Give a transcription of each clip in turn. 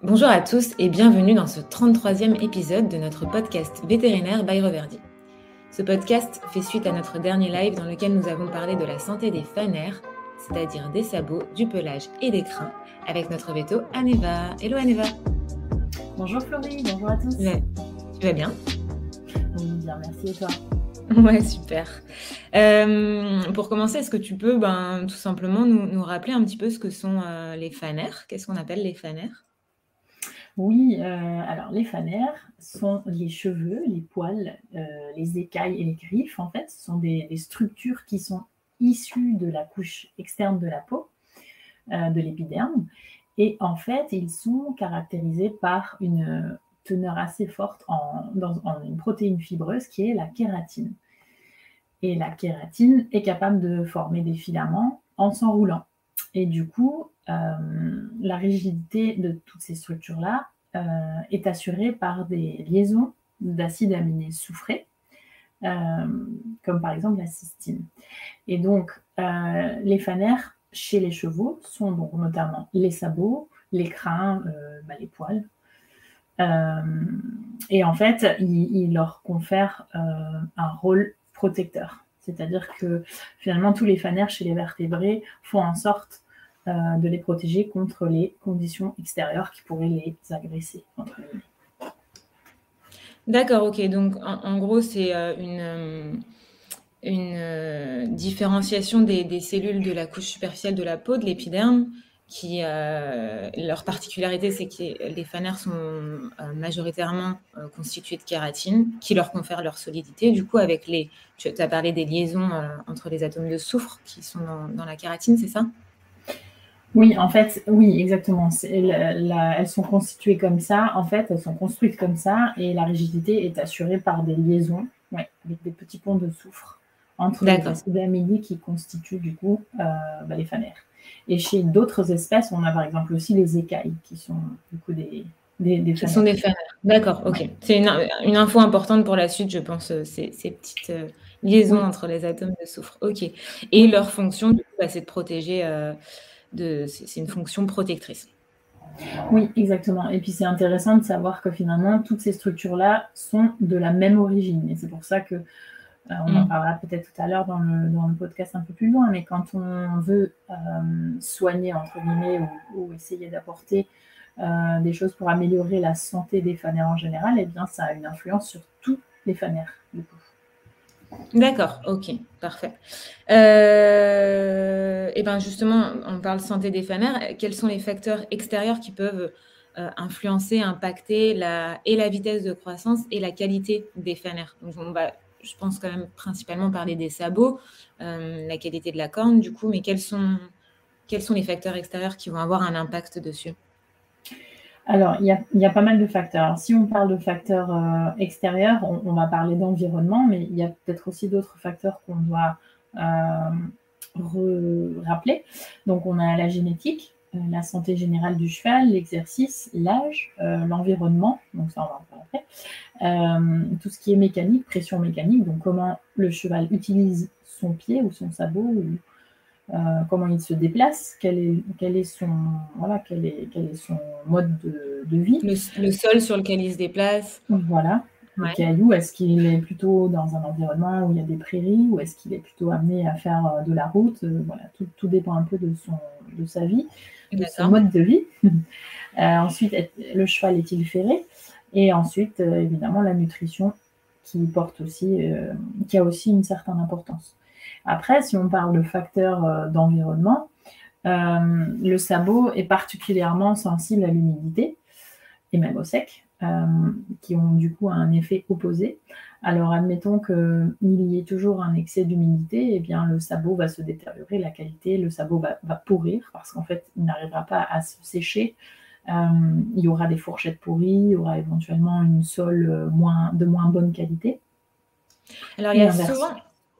Bonjour à tous et bienvenue dans ce 33e épisode de notre podcast Vétérinaire by Reverdy. Ce podcast fait suite à notre dernier live dans lequel nous avons parlé de la santé des fanères, c'est-à-dire des sabots, du pelage et des crins, avec notre veto Aneva. Hello Aneva Bonjour Florie, bonjour à tous. Tu vas bien? Oui, bien, merci et toi? Ouais, super. Euh, pour commencer, est-ce que tu peux ben, tout simplement nous, rappeler un petit peu ce que sont euh, les fanères Qu'est-ce qu'on appelle les fanères Oui, euh, alors les fanères sont les cheveux, les poils, les écailles et les griffes. En fait, ce sont des, structures qui sont issues de la couche externe de la peau, de l'épiderme. Et en fait, ils sont caractérisés par une teneur assez forte en, une protéine fibreuse qui est la kératine. Et la kératine est capable de former des filaments en s'enroulant. Et du coup, euh, la rigidité de toutes ces structures-là euh, est assurée par des liaisons d'acides aminés soufrés, euh, comme par exemple la cystine. Et donc, les fanères chez les chevaux sont donc notamment les sabots, les crins, bah, les poils, euh, et en fait, il, leur confère euh, un rôle protecteur. C'est-à-dire que finalement, tous les fanères chez les vertébrés font en sorte euh, de les protéger contre les conditions extérieures qui pourraient les agresser. D'accord, ok. Donc en, gros, c'est une, une différenciation des, cellules de la couche superficielle de la peau, de l'épiderme, qui euh, leur particularité, c'est que les fanères sont euh, majoritairement euh, constitués de kératine, qui leur confère leur solidité. Du coup, avec les, tu as parlé des liaisons entre les atomes de soufre qui sont dans, la kératine, c'est ça? Oui, en fait, oui, exactement. elles sont constituées comme ça. En fait, elles sont construites comme ça, et la rigidité est assurée par des liaisons, avec des petits ponts de soufre entre les acides aminés qui constituent du coup bah, les fanères. Et chez d'autres espèces, on a par exemple aussi les écailles, qui sont du coup des, des, Ce sont des fanères. D'accord, ok. C'est une, info importante pour la suite, je pense, euh, ces, ces petites euh, liaisons entre les atomes de soufre. Ok. Et leur fonction, du coup, bah, c'est de protéger, euh, de, c'est une fonction protectrice. Oui, exactement. Et puis c'est intéressant de savoir que finalement, toutes ces structures-là sont de la même origine. Et c'est pour ça que euh, on en mm. parlera peut-être tout à l'heure dans le, dans le, podcast un peu plus loin, mais quand on veut euh, soigner, entre guillemets, ou, essayer d'apporter euh, des choses pour améliorer la santé des fanères en général, eh bien, ça a une influence sur tous les fanères, du coup. D'accord, ok, parfait. et eh bien justement, on parle santé des fanères. Quels sont les facteurs extérieurs qui peuvent influencer, impacter la, et la vitesse de croissance et la qualité des fanères Donc, on va je pense quand même principalement parler des sabots, euh, la qualité de la corne du coup, mais quels sont, quels sont les facteurs extérieurs qui vont avoir un impact dessus? Alors, il y, a, pas mal de facteurs. si on parle de facteurs euh, extérieurs, on, va parler d'environnement, mais il y a peut-être aussi d'autres facteurs qu'on doit euh, rappeler. Donc, on a la génétique, euh, la santé générale du cheval, l'exercice, l'âge, l'environnement, donc ça on va en parler après, tout ce qui est mécanique, pression mécanique, donc comment le cheval utilise son pied ou son sabot, ou, comment il se déplace, quel est, quel est, son, voilà, quel est, quel est son mode de, vie. Le, sol sur lequel il se déplace. Voilà. Le caillou, est-ce qu'il est plutôt dans un environnement où il y a des prairies ou est-ce qu'il est plutôt amené à faire de la route Voilà, tout, tout, dépend un peu de, son, de sa vie de son mode de vie. Euh, ensuite, le cheval est-il ferré? Et ensuite, euh, évidemment, la nutrition qui porte aussi, euh, qui a aussi une certaine importance. Après, si on parle de facteurs d'environnement, le sabot est particulièrement sensible à l'humidité et même au sec. Euh, qui ont du coup un effet opposé. Alors admettons qu'il y ait toujours un excès d'humidité, et eh bien le sabot va se détériorer, la qualité, le sabot va, pourrir parce qu'en fait il n'arrivera pas à se sécher. Euh, il y aura des fourchettes pourries, il y aura éventuellement une sole euh, moins, de moins bonne qualité. Alors il y a souvent...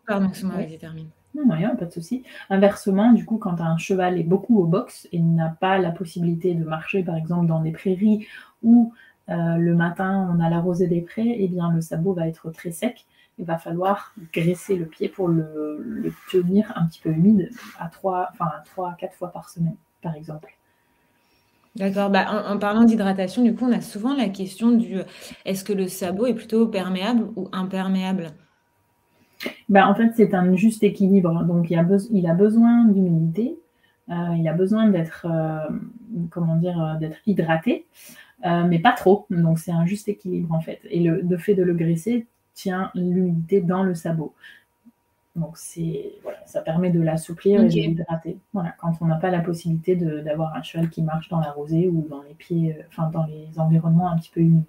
Pardon, excuse-moi, vas-y, termine. Non, rien, pas de souci. Inversement, du coup, quand un cheval est beaucoup au box et n'a pas la possibilité de marcher, par exemple, dans des prairies ou euh, le matin, on a la rosée des prés, eh bien le sabot va être très sec. Il va falloir graisser le pied pour le, tenir un petit peu humide à 3, enfin, 3 à 4 fois par semaine, par exemple. D'accord. Bah, en, parlant d'hydratation, du coup, on a souvent la question du est-ce que le sabot est plutôt perméable ou imperméable? Bah, En fait, c'est un juste équilibre. Donc, il a, il a besoin d'humidité, euh, il a besoin d'être euh, comment dire, euh, d'être hydraté, mais pas trop. Donc, c'est un juste équilibre, en fait. Et le, le fait de le graisser tient l'humidité dans le sabot. Donc c'est voilà, ça permet de l'assouplir et de l'hydrater. Voilà, quand on n'a pas la possibilité d'avoir un cheval qui marche dans la rosée ou dans les pieds, enfin dans les environnements un petit peu humides.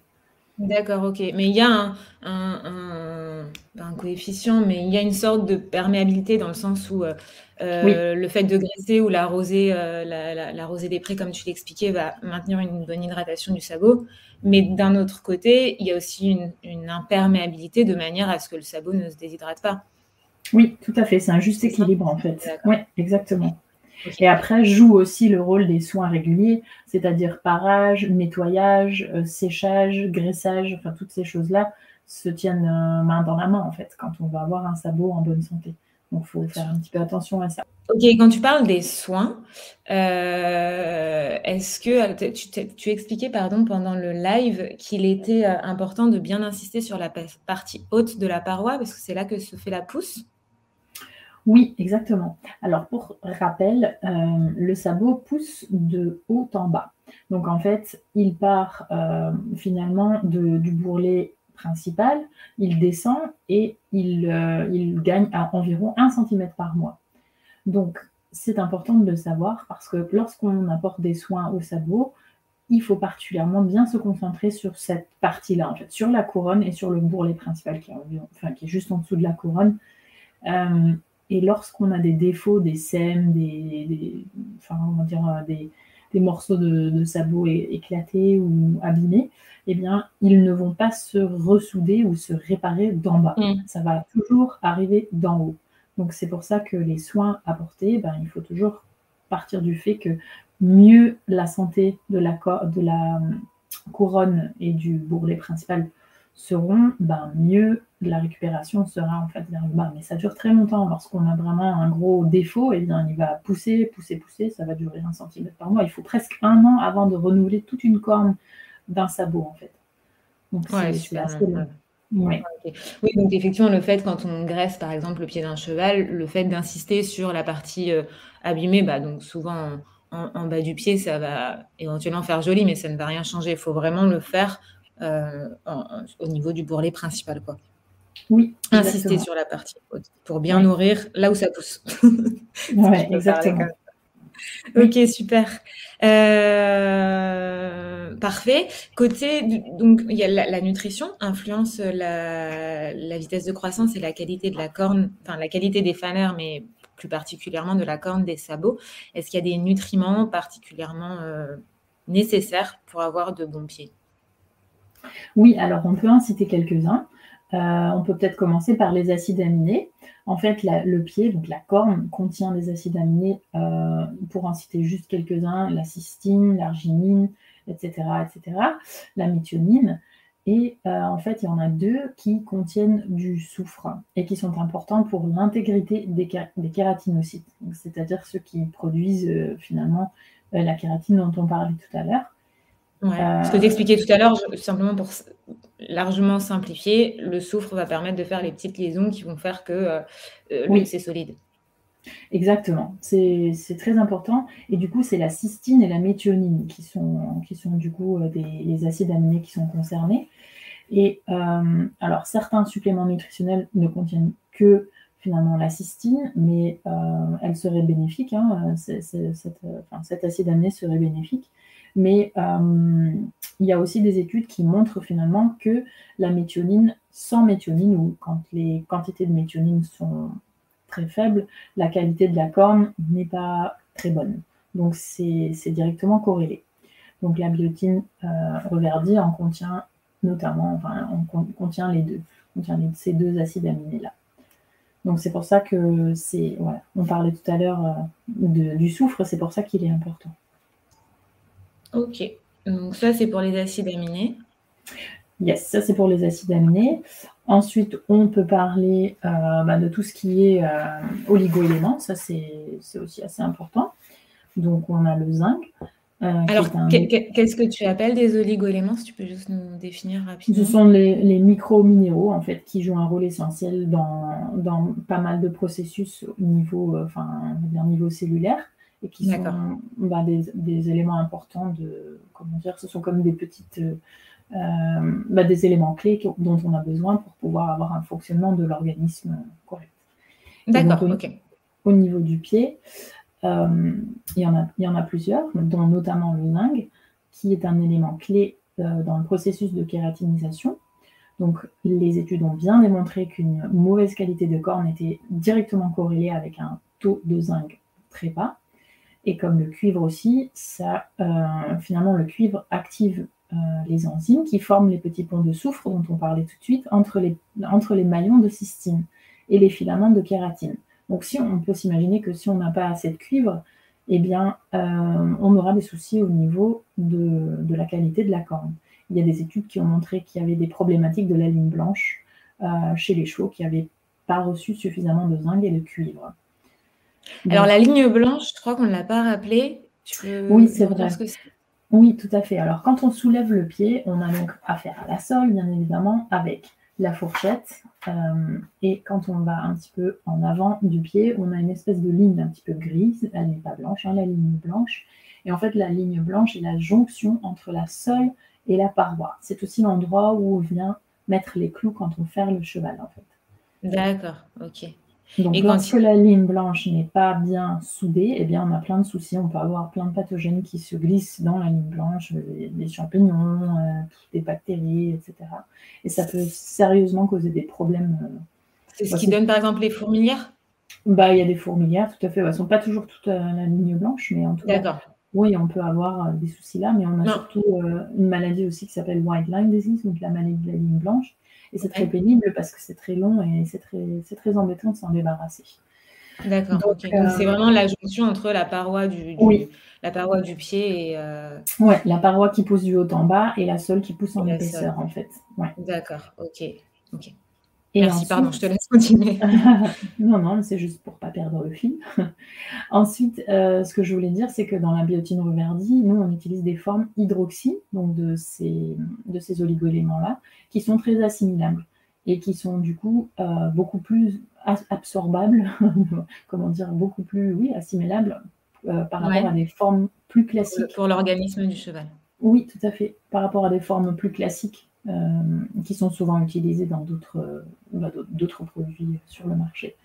D'accord, ok. Mais il y a un, un, coefficient, mais il y a une sorte de perméabilité dans le sens où euh, euh, le fait de graisser ou la rosée, la, la, rosée des prés, comme tu l'expliquais, va maintenir une bonne hydratation du sabot. Mais d'un autre côté, il y a aussi une, une imperméabilité de manière à ce que le sabot ne se déshydrate pas. Oui, tout à fait. C'est un juste équilibre en fait. Oui, exactement. Et après, joue aussi le rôle des soins réguliers, c'est-à-dire parage, nettoyage, euh, séchage, graissage, enfin toutes ces choses-là se tiennent euh, main dans la main en fait quand on va avoir un sabot en bonne santé. Donc, il faut faire un petit peu attention à ça. Ok, quand tu parles des soins, euh, est-ce que tu, tu, expliquais pardon, pendant le live qu'il était important de bien insister sur la partie haute de la paroi parce que c'est là que se fait la pousse? Oui, exactement. Alors pour rappel, euh, le sabot pousse de haut en bas. Donc en fait, il part euh, finalement du bourrelet principal, il descend et il, euh, gagne à environ 1 cm par mois. Donc c'est important de le savoir parce que lorsqu'on apporte des soins au sabot, il faut particulièrement bien se concentrer sur cette partie-là, en fait, sur la couronne et sur le bourrelet principal qui est juste en dessous de la couronne. Et lorsqu'on a des défauts, des sèmes, des, enfin, dire, euh, des, morceaux de, sabot éclatés ou abîmés, eh bien, ils ne vont pas se ressouder ou se réparer d'en bas. Mm. Ça va toujours arriver d'en haut. Donc, c'est pour ça que les soins apportés, ben, il faut toujours partir du fait que mieux la santé de la, de la euh, couronne et du bourrelet principal seront, ben, mieux la récupération sera en fait vers le bas. Mais ça dure très longtemps. Lorsqu'on a vraiment un gros défaut, et eh bien, il va pousser, pousser, pousser. Ça va durer un centimètre par mois. Il faut presque un an avant de renouveler toute une corne d'un sabot, en fait. Donc, c'est assez long. Oui, donc effectivement, le fait, quand on graisse par exemple le pied d'un cheval, le fait d'insister sur la partie euh, abîmée, bah, donc souvent en, bas du pied, ça va éventuellement faire joli, mais ça ne va rien changer. Il faut vraiment le faire euh, au niveau du bourrelet principal. Quoi. Oui. Insister sur la partie haute pour bien nourrir là où ça pousse. oui, exactement. Ok, super. Euh, parfait. Côté, donc, il y a la, nutrition influence la, la, vitesse de croissance et la qualité de la corne, enfin la qualité des fanères, mais plus particulièrement de la corne des sabots. Est-ce qu'il y a des nutriments particulièrement euh, nécessaires pour avoir de bons pieds? Oui, alors on peut en citer quelques-uns. Euh, on peut peut-être commencer par les acides aminés. En fait, le pied, donc la corne, contient des acides aminés, euh, pour en citer juste quelques-uns, la cystine, l'arginine, etc., etc., la méthionine. Et euh, en fait, il y en a deux qui contiennent du soufre et qui sont importants pour l'intégrité des, kératinocytes, c'est-à-dire ceux qui produisent finalement la kératine dont on parlait tout à l'heure. Ouais. Ce que tu expliquais tout à l'heure, simplement pour largement simplifier, le soufre va permettre de faire les petites liaisons qui vont faire que euh, euh oui. c'est solide. Exactement, c'est très important. Et du coup, c'est la cystine et la méthionine qui sont, qui sont du coup euh, des, les acides aminés qui sont concernés. Et euh, alors, certains suppléments nutritionnels ne contiennent que finalement la cystine, mais elle serait bénéfique, hein, cet acide aminé serait bénéfique. Mais euh, il y a aussi des études qui montrent finalement que la méthionine, sans méthionine, ou quand les quantités de méthionine sont très faibles, la qualité de la corne n'est pas très bonne. Donc c'est directement corrélé. Donc la biotine euh, reverdie en contient notamment, enfin, on contient les deux, contient ces deux acides aminés-là. Donc c'est pour ça que c'est, voilà, on parlait tout à l'heure euh, du soufre, c'est pour ça qu'il est important. Ok. Donc ça, c'est pour les acides aminés. Yes, ça c'est pour les acides aminés. Ensuite, on peut parler euh, bah, de tout ce qui est euh, oligo-éléments. Ça, c'est aussi assez important. Donc, on a le zinc. Euh, Alors, qu'est-ce que tu appelles des oligoéléments, si tu peux juste nous définir rapidement Ce sont les, micro-minéraux, en fait, qui jouent un rôle essentiel dans, dans pas mal de processus au niveau, enfin, niveau cellulaire, et qui sont bah, des, éléments importants de, comment dire, ce sont comme des petites, euh, bah, des éléments clés dont on a besoin pour pouvoir avoir un fonctionnement de l'organisme correct. D'accord, ok. Au niveau du pied, euh, il, y en a, il y en a plusieurs, dont notamment le zinc, qui est un élément clé euh, dans le processus de kératinisation. Donc, les études ont bien démontré qu'une mauvaise qualité de corne était directement corrélée avec un taux de zinc très bas. Et comme le cuivre aussi, ça, euh, finalement, le cuivre active les enzymes qui forment les petits ponts de soufre dont on parlait tout de suite entre les, entre les maillons de cystine et les filaments de kératine. Donc si on peut s'imaginer que si on n'a pas assez de cuivre, eh bien, euh, on aura des soucis au niveau de, la qualité de la corne. Il y a des études qui ont montré qu'il y avait des problématiques de la ligne blanche euh, chez les chevaux qui n'avaient pas reçu suffisamment de zinc et de cuivre. Alors la ligne blanche, je crois qu'on ne l'a pas rappelé. oui, c'est vrai. oui, tout à fait. Alors quand on soulève le pied, on a donc affaire à la sole, bien évidemment, avec la fourchette. Euh, et quand on va un petit peu en avant du pied, on a une espèce de ligne un petit peu grise. Elle n'est pas blanche, hein, la ligne blanche. Et en fait, la ligne blanche est la jonction entre la sole et la paroi. C'est aussi l'endroit où on vient mettre les clous quand on fait le cheval, en fait. D'accord, ok. Donc, et lorsque la ligne blanche n'est pas bien soudée, eh bien, on a plein de soucis. On peut avoir plein de pathogènes qui se glissent dans la ligne blanche, euh, des champignons, euh, des bactéries, etc. Et ça peut sérieusement causer des problèmes. Euh, C'est ce qui donne, par exemple, les fourmilières? Bah, Il y a des fourmilières, tout à fait. Elles ne sont pas toujours toute la ligne blanche, mais en tout cas, oui, on peut avoir des soucis là, mais on a surtout une maladie aussi qui s'appelle white line disease, donc la maladie de la ligne blanche et c'est très pénible parce que c'est très long et c'est très, très embêtant de s'en débarrasser. D'accord. Donc, c'est euh, vraiment la jonction entre la paroi du, la paroi du pied et. Euh... Ouais, la paroi qui pousse du haut en bas et la seule qui pousse en épaisseur, en fait. Ouais. D'accord. Ok. Ok. Merci, pardon, je te laisse continuer. non, non, c'est juste pour ne pas perdre le fil. ensuite, euh, ce que je voulais dire, c'est que dans la biotine reverdie, nous, on utilise des formes hydroxy, donc de ces, de ces oligoéléments-là, qui sont très assimilables et qui sont du coup euh, beaucoup plus absorbables, comment dire, beaucoup plus, oui, assimilables euh, par rapport à des formes plus classiques. Pour l'organisme du cheval. Oui, tout à fait. Par rapport à des formes plus classiques euh, qui sont souvent utilisés dans d'autres euh, bah, produits sur le marché.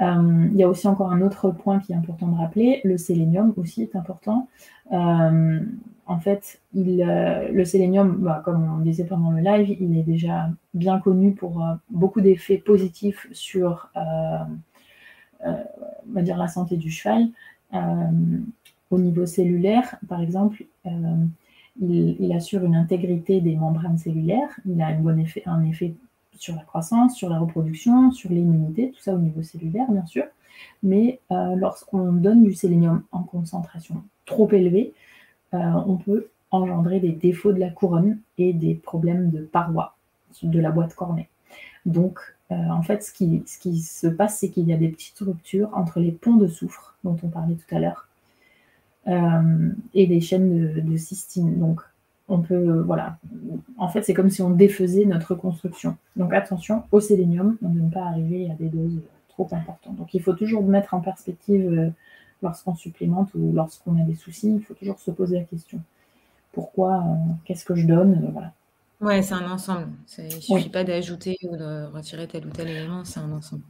Euh, il y a aussi encore un autre point qui est important de rappeler, le sélénium aussi est important. en fait, le sélénium, bah, comme on disait pendant le live, il est déjà bien connu pour beaucoup d'effets positifs sur va dire la santé du cheval. au niveau cellulaire, par exemple, il, assure une intégrité des membranes cellulaires, il a un bon effet, un sur la croissance, sur la reproduction, sur l'immunité, tout ça au niveau cellulaire bien sûr. Mais euh, lorsqu'on donne du sélénium en concentration trop élevée, euh, on peut engendrer des défauts de la couronne et des problèmes de paroi de la boîte cornée. Donc, euh, en fait, ce qui, se passe, c'est qu'il y a des petites ruptures entre les ponts de soufre dont on parlait tout à l'heure et des chaînes de, cystine. Donc, on peut, voilà, en fait, c'est comme si on défaisait notre construction. Donc, attention au sélénium, on ne pas arriver à des doses trop importantes. Donc, il faut toujours mettre en perspective euh, lorsqu'on supplémente ou lorsqu'on a des soucis, il faut toujours se poser la question. Pourquoi euh, Qu'est-ce que je donne voilà. Ouais, c'est un ensemble. Il ne suffit pas d'ajouter ou de retirer tel ou tel élément, c'est un ensemble.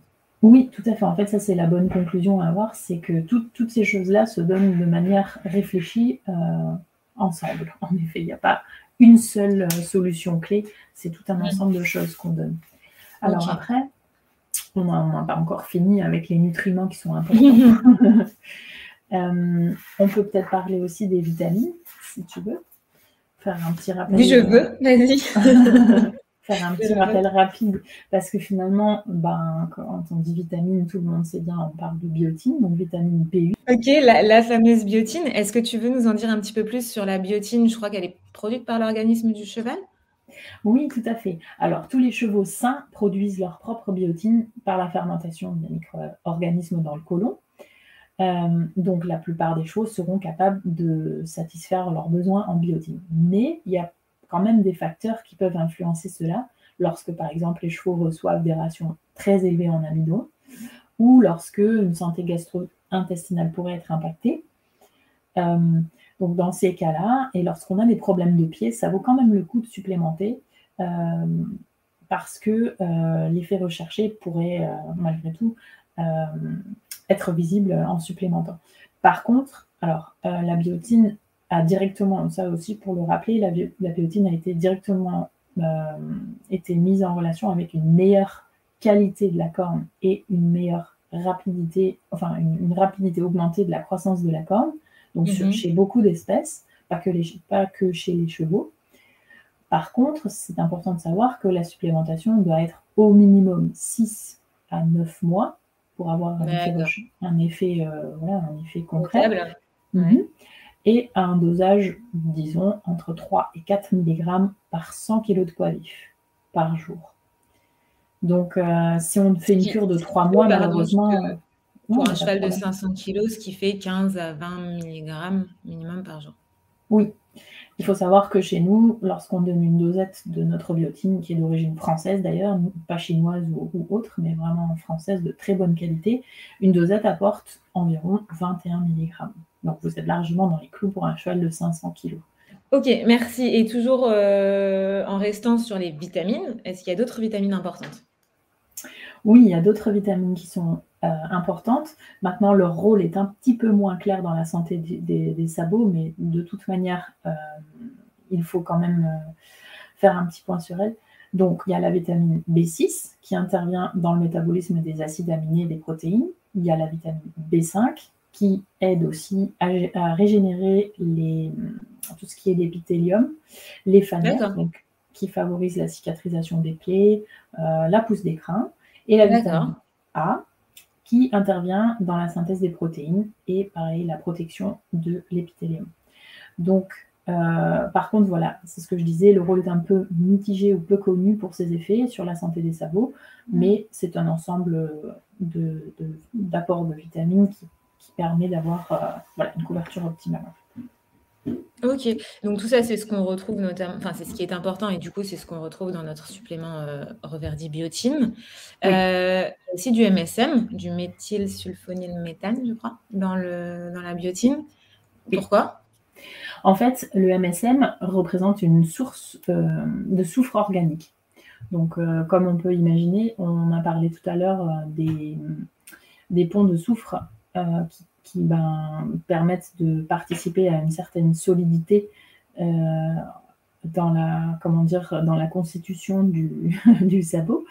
Oui, tout à fait. En fait, ça, c'est la bonne conclusion à avoir, c'est que toutes ces choses-là se donnent de manière réfléchie euh, ensemble. En effet, il n'y a pas une seule euh, solution clé, c'est tout un ensemble de choses qu'on donne. Alors après, on n'a pas encore fini avec les nutriments qui sont importants. Euh, on peut peut-être parler aussi des vitamines, si tu veux. Faire un petit rappel. Oui, je veux, vas-y. faire un petit rappel rapide, parce que finalement, ben, quand on dit vitamine, tout le monde sait bien, on parle de biotine, donc vitamine B8. Ok, la, fameuse biotine, est-ce que tu veux nous en dire un petit peu plus sur la biotine? Je crois qu'elle est produite par l'organisme du cheval oui, tout à fait. Alors, tous les chevaux sains produisent leur propre biotine par la fermentation des micro-organismes dans le côlon. Euh, donc la plupart des chevaux seront capables de satisfaire leurs besoins en biotine. Mais il y a quand même des facteurs qui peuvent influencer cela lorsque par exemple les chevaux reçoivent des rations très élevées en amidon ou lorsque une santé gastro-intestinale pourrait être impactée. Euh, donc dans ces cas-là, et lorsqu'on a des problèmes de pied, ça vaut quand même le coup de supplémenter euh, parce que l'effet recherché pourrait malgré tout être visible en supplémentant. Par contre, alors, euh, la biotine a directement, ça aussi pour le rappeler, la, biotine a été directement euh, été mise en relation avec une meilleure qualité de la corne et une meilleure rapidité, enfin une, rapidité augmentée de la croissance de la corne, donc mhm. chez beaucoup d'espèces, pas, que pas que chez les chevaux. Par contre, c'est important de savoir que la supplémentation doit être au minimum 6 à 9 mois pour avoir un effet, euh, un effet, concret. Mhm. Et un dosage, disons, entre 3 et 4 mg par 100 kg de poids vif par jour. Donc, euh, si on fait une cure de 3 mois, malheureusement. pour un cheval de 500 kg, ce qui fait 15 à 20 mg minimum par jour. Oui, il faut savoir que chez nous, lorsqu'on donne une dosette de notre biotine, qui est d'origine française d'ailleurs, pas chinoise ou, autre, mais vraiment française de très bonne qualité, une dosette apporte environ 21 mg. Donc vous êtes largement dans les clous pour un cheval de 500 kg. Ok, merci. Et toujours euh, en restant sur les vitamines, est-ce qu'il y a d'autres vitamines importantes? Oui, il y a d'autres vitamines qui sont euh, importantes. Maintenant, leur rôle est un petit peu moins clair dans la santé des, sabots, mais de toute manière, euh, il faut quand même euh, faire un petit point sur elle. Donc, il y a la vitamine B6 qui intervient dans le métabolisme des acides aminés et des protéines. Il y a la vitamine B5 qui aide aussi à, régénérer les, tout ce qui est l'épithélium, les fanères, donc, qui favorisent la cicatrisation des plaies, la pousse des crins et la vitamine A qui intervient dans la synthèse des protéines et pareil la protection de l'épithélium. Donc euh, par contre, voilà, c'est ce que je disais, le rôle est un peu mitigé ou peu connu pour ses effets sur la santé des sabots, mais c'est un ensemble d'apports de, vitamines qui, permet d'avoir euh, une couverture optimale. Ok, donc tout ça, c'est ce qu'on retrouve notamment, enfin, c'est ce qui est important et du coup, c'est ce qu'on retrouve dans notre supplément euh, Reverdi Biotine. Euh, aussi du MSM, du méthylsulfonylméthane, je crois, dans, le, dans la biotine. Pourquoi? En fait, le MSM représente une source euh, de soufre organique. Donc, comme on peut imaginer, on a parlé tout à l'heure des, des ponts de soufre qui ben, permettent de participer à une certaine solidité euh, dans la comment dire dans la constitution du, du sabot.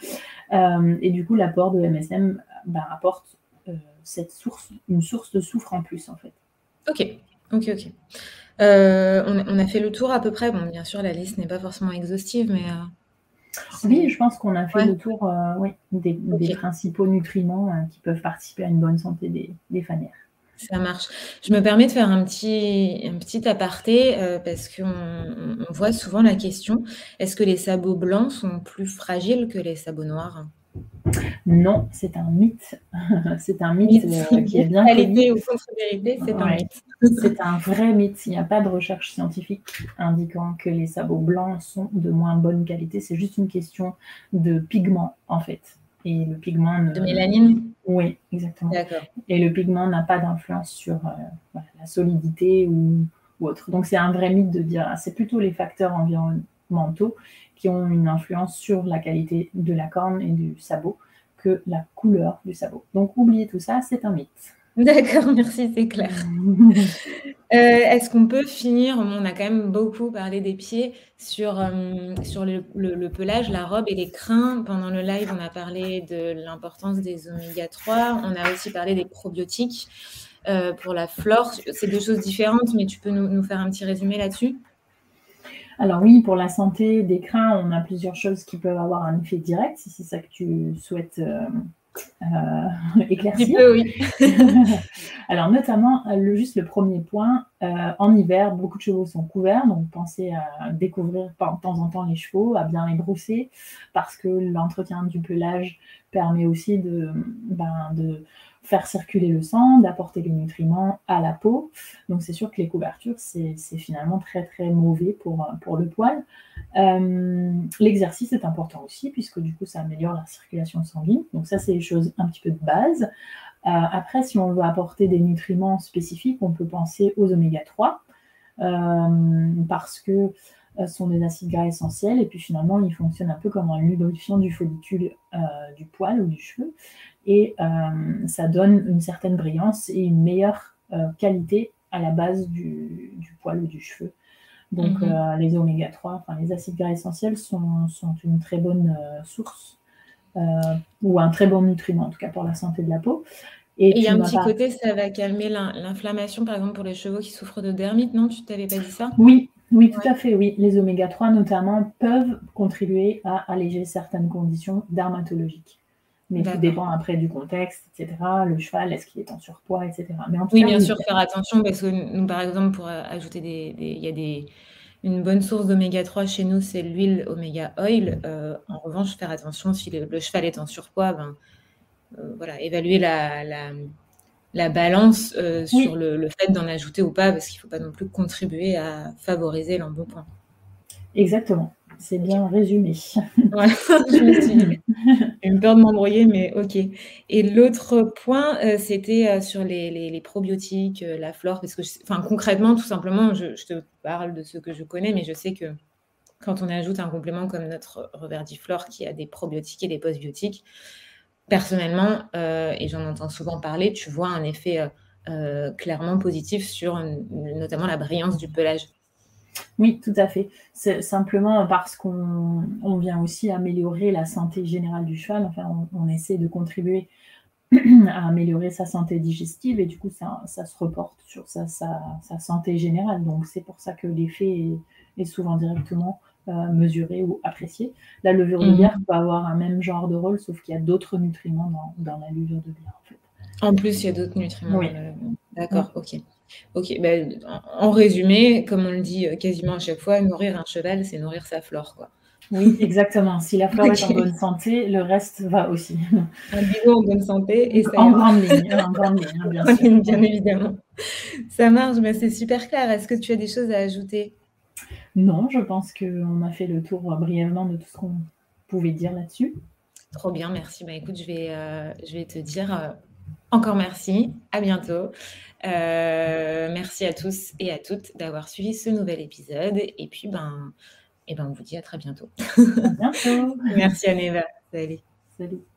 Euh, et du coup, l'apport de MSM ben, apporte euh, cette source, une source de soufre en plus en fait. Ok, ok, ok. On, a fait le tour à peu près. Bon, bien sûr, la liste n'est pas forcément exhaustive, mais oui, je pense qu'on a fait le tour oui, des, principaux nutriments qui peuvent participer à une bonne santé des, des fanères. Ça marche. Je me permets de faire un petit, un petit aparté euh, parce qu'on on voit souvent la question, est-ce que les sabots blancs sont plus fragiles que les sabots noirs? Non, c'est un mythe. c'est un mythe euh, qui est bien c'est un mythe. c'est un vrai mythe. Il n'y a pas de recherche scientifique indiquant que les sabots blancs sont de moins bonne qualité. C'est juste une question de pigment, en fait. Et le pigment... De mélanine oui, exactement. Et le pigment n'a pas d'influence sur euh, la solidité ou, autre. Donc c'est un vrai mythe de dire, c'est plutôt les facteurs environnementaux qui ont une influence sur la qualité de la corne et du sabot que la couleur du sabot. Donc oubliez tout ça, c'est un mythe. D'accord, merci, c'est clair. Euh, est-ce qu'on peut finir, on a quand même beaucoup parlé des pieds, sur, euh, sur le, pelage, la robe et les crins. Pendant le live, on a parlé de l'importance des oméga 3, on a aussi parlé des probiotiques euh, pour la flore. C'est deux choses différentes, mais tu peux nous, faire un petit résumé là-dessus? Alors oui, pour la santé des crins, on a plusieurs choses qui peuvent avoir un effet direct, si c'est ça que tu souhaites euh, éclaircir. oui. Alors notamment, le, juste le premier point, euh, en hiver, beaucoup de chevaux sont couverts, donc pensez à découvrir de temps en temps les chevaux, à bien les brosser, parce que l'entretien du pelage permet aussi de, ben, de faire circuler le sang, d'apporter les nutriments à la peau. Donc c'est sûr que les couvertures, c'est finalement très très mauvais pour, pour le poil. Euh, l'exercice est important aussi, puisque du coup ça améliore la circulation sanguine. Donc ça, c'est des choses un petit peu de base. Euh, après, si on veut apporter des nutriments spécifiques, on peut penser aux oméga 3, euh, parce que sont des acides gras essentiels, et puis finalement, ils fonctionnent un peu comme un lubrifiant du follicule du poil ou du cheveu et euh, ça donne une certaine brillance et une meilleure euh, qualité à la base du, poil ou du cheveu. Donc mhm. euh, les oméga 3, enfin les acides gras essentiels sont, sont une très bonne source ou un très bon nutriment en tout cas pour la santé de la peau. Et il y a un petit côté, ça va calmer l'inflammation, par exemple, pour les chevaux qui souffrent de dermite, non? Tu t'avais pas dit ça? Oui, oui, tout à fait, oui. Les oméga 3, notamment, peuvent contribuer à alléger certaines conditions dermatologiques. Mais tout dépend après du contexte, etc. Le cheval, est-ce qu'il est en surpoids, etc. Mais oui, bien sûr, faire attention parce que nous, par exemple, pour euh, ajouter des, il y a des, une bonne source d'oméga 3 chez nous, c'est l'huile oméga oil. Euh, en revanche, faire attention si le, cheval est en surpoids, ben, euh, voilà, évaluer la, la, la balance sur le, le, fait d'en ajouter ou pas, parce qu'il ne faut pas non plus contribuer à favoriser l'embonpoint. Exactement. C'est bien résumé. Ouais, je me suis une peur de m'embrouiller, mais ok. Et l'autre point, euh, c'était euh, sur les, probiotiques, euh, la flore, parce que, enfin, concrètement, tout simplement, je, te parle de ce que je connais, mais je sais que quand on ajoute un complément comme notre reverdiflore qui a des probiotiques et des postbiotiques, personnellement, et j'en entends souvent parler, tu vois un effet clairement positif sur notamment la brillance du pelage. Oui, tout à fait. C'est simplement parce qu'on vient aussi améliorer la santé générale du cheval. Enfin, on, essaie de contribuer à améliorer sa santé digestive et du coup, ça, se reporte sur sa, santé générale. Donc, c'est pour ça que l'effet est, souvent directement euh, mesuré ou apprécié. La levure de mhm. bière peut avoir un même genre de rôle, sauf qu'il y a d'autres nutriments dans, la levure de bière. En, fait. en plus, il y a d'autres nutriments. Oui. D'accord, ok. Ok, ben, en résumé, comme on le dit euh, quasiment à chaque fois, nourrir un cheval, c'est nourrir sa flore, quoi. Oui, exactement. Si la flore est en bonne santé, le reste va aussi. Un en bonne santé et ça en grande ligne, en grande ligne, hein, bien sûr. bien évidemment. Ça marche, mais c'est super clair. Est-ce que tu as des choses à ajouter? Non, je pense qu'on a fait le tour euh, brièvement de tout ce qu'on pouvait dire là-dessus. Trop bien, merci. Bah, écoute, je vais, euh, je vais te dire encore merci. À bientôt. Euh, merci à tous et à toutes d'avoir suivi ce nouvel épisode. Et puis, ben, et ben, on vous dit à très bientôt. À bientôt. merci Aneva. Salut. Salut.